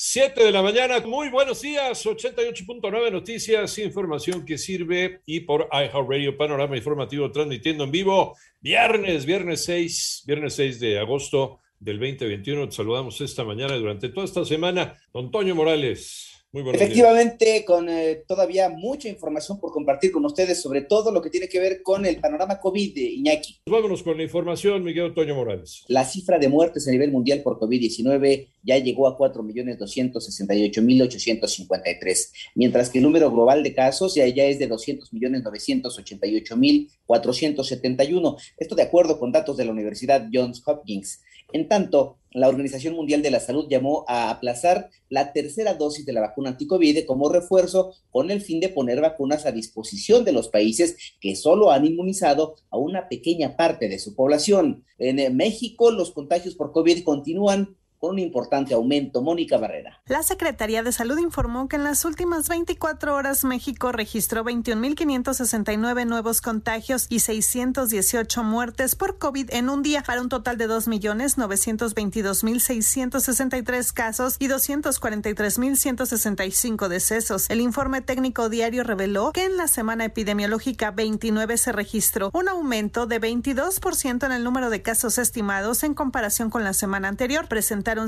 7 de la mañana, muy buenos días, 88.9 noticias, información que sirve y por iHeartRadio Panorama Informativo transmitiendo en vivo, viernes, viernes 6, viernes 6 de agosto del 2021. Te saludamos esta mañana durante toda esta semana. Don Toño Morales. Efectivamente, con eh, todavía mucha información por compartir con ustedes sobre todo lo que tiene que ver con el panorama COVID de Iñaki. Vámonos con la información, Miguel Antonio Morales. La cifra de muertes a nivel mundial por COVID-19 ya llegó a 4.268.853, mientras que el número global de casos ya, ya es de 200.988.471. Esto de acuerdo con datos de la Universidad Johns Hopkins. En tanto, la Organización Mundial de la Salud llamó a aplazar la tercera dosis de la vacuna anticovid como refuerzo con el fin de poner vacunas a disposición de los países que solo han inmunizado a una pequeña parte de su población. En México, los contagios por COVID continúan con un importante aumento. Mónica Barrera. La Secretaría de Salud informó que en las últimas 24 horas México registró 21.569 nuevos contagios y 618 muertes por COVID en un día, para un total de 2.922.663 casos y 243.165 decesos. El informe técnico diario reveló que en la semana epidemiológica 29 se registró un aumento de 22% en el número de casos estimados en comparación con la semana anterior,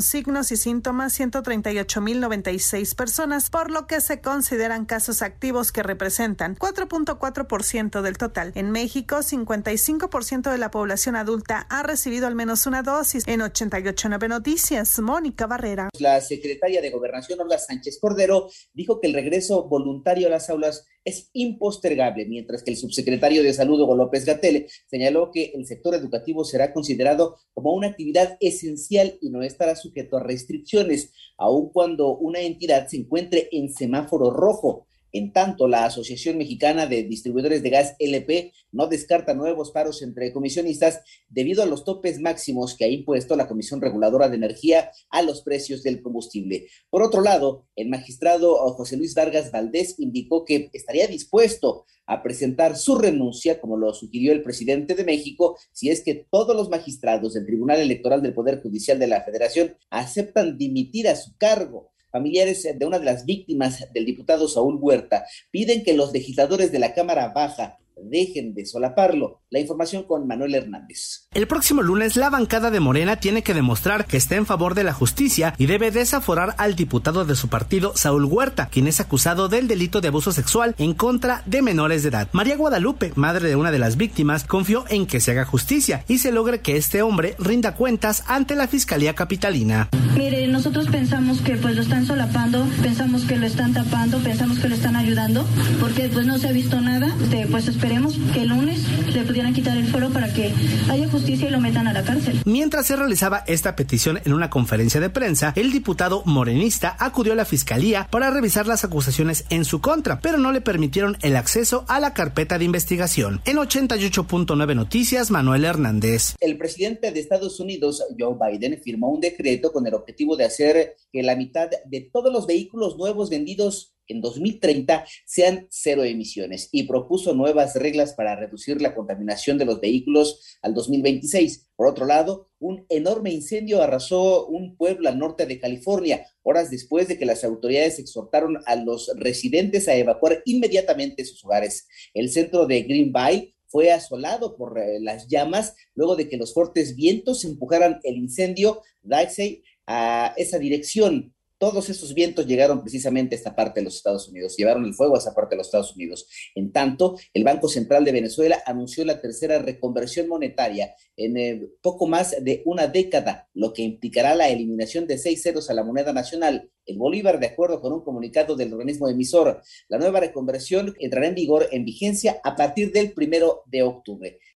signos y síntomas 138.096 personas, por lo que se consideran casos activos que representan 4.4% del total. En México, 55% de la población adulta ha recibido al menos una dosis. En 889 Noticias, Mónica Barrera. La secretaria de Gobernación, Olga Sánchez Cordero, dijo que el regreso voluntario a las aulas es impostergable, mientras que el subsecretario de Salud, Hugo López Gatele, señaló que el sector educativo será considerado como una actividad esencial y no estará sujeto a restricciones, aun cuando una entidad se encuentre en semáforo rojo. En tanto, la Asociación Mexicana de Distribuidores de Gas LP no descarta nuevos paros entre comisionistas debido a los topes máximos que ha impuesto la Comisión Reguladora de Energía a los precios del combustible. Por otro lado, el magistrado José Luis Vargas Valdés indicó que estaría dispuesto a presentar su renuncia, como lo sugirió el presidente de México, si es que todos los magistrados del Tribunal Electoral del Poder Judicial de la Federación aceptan dimitir a su cargo. Familiares de una de las víctimas del diputado Saúl Huerta piden que los legisladores de la Cámara Baja dejen de solaparlo. La información con Manuel Hernández. El próximo lunes la bancada de Morena tiene que demostrar que está en favor de la justicia y debe desaforar al diputado de su partido, Saúl Huerta, quien es acusado del delito de abuso sexual en contra de menores de edad. María Guadalupe, madre de una de las víctimas, confió en que se haga justicia y se logre que este hombre rinda cuentas ante la Fiscalía Capitalina. Nosotros pensamos que pues lo están solapando, pensamos que lo están tapando, pensamos que lo están ayudando, porque pues no se ha visto nada, pues esperamos esperemos que el lunes le pudieran quitar el foro para que haya justicia y lo metan a la cárcel. Mientras se realizaba esta petición en una conferencia de prensa, el diputado morenista acudió a la fiscalía para revisar las acusaciones en su contra, pero no le permitieron el acceso a la carpeta de investigación. En 88.9 Noticias, Manuel Hernández. El presidente de Estados Unidos, Joe Biden, firmó un decreto con el objetivo de hacer que la mitad de todos los vehículos nuevos vendidos en 2030 sean cero emisiones y propuso nuevas reglas para reducir la contaminación de los vehículos al 2026. Por otro lado, un enorme incendio arrasó un pueblo al norte de California, horas después de que las autoridades exhortaron a los residentes a evacuar inmediatamente sus hogares. El centro de Greenville fue asolado por eh, las llamas luego de que los fuertes vientos empujaran el incendio a esa dirección todos esos vientos llegaron precisamente a esta parte de los Estados Unidos, llevaron el fuego a esa parte de los Estados Unidos. En tanto, el Banco Central de Venezuela anunció la tercera reconversión monetaria en eh, poco más de una década, lo que implicará la eliminación de seis ceros a la moneda nacional, el Bolívar, de acuerdo con un comunicado del organismo emisor. La nueva reconversión entrará en vigor, en vigencia, a partir del primero de octubre.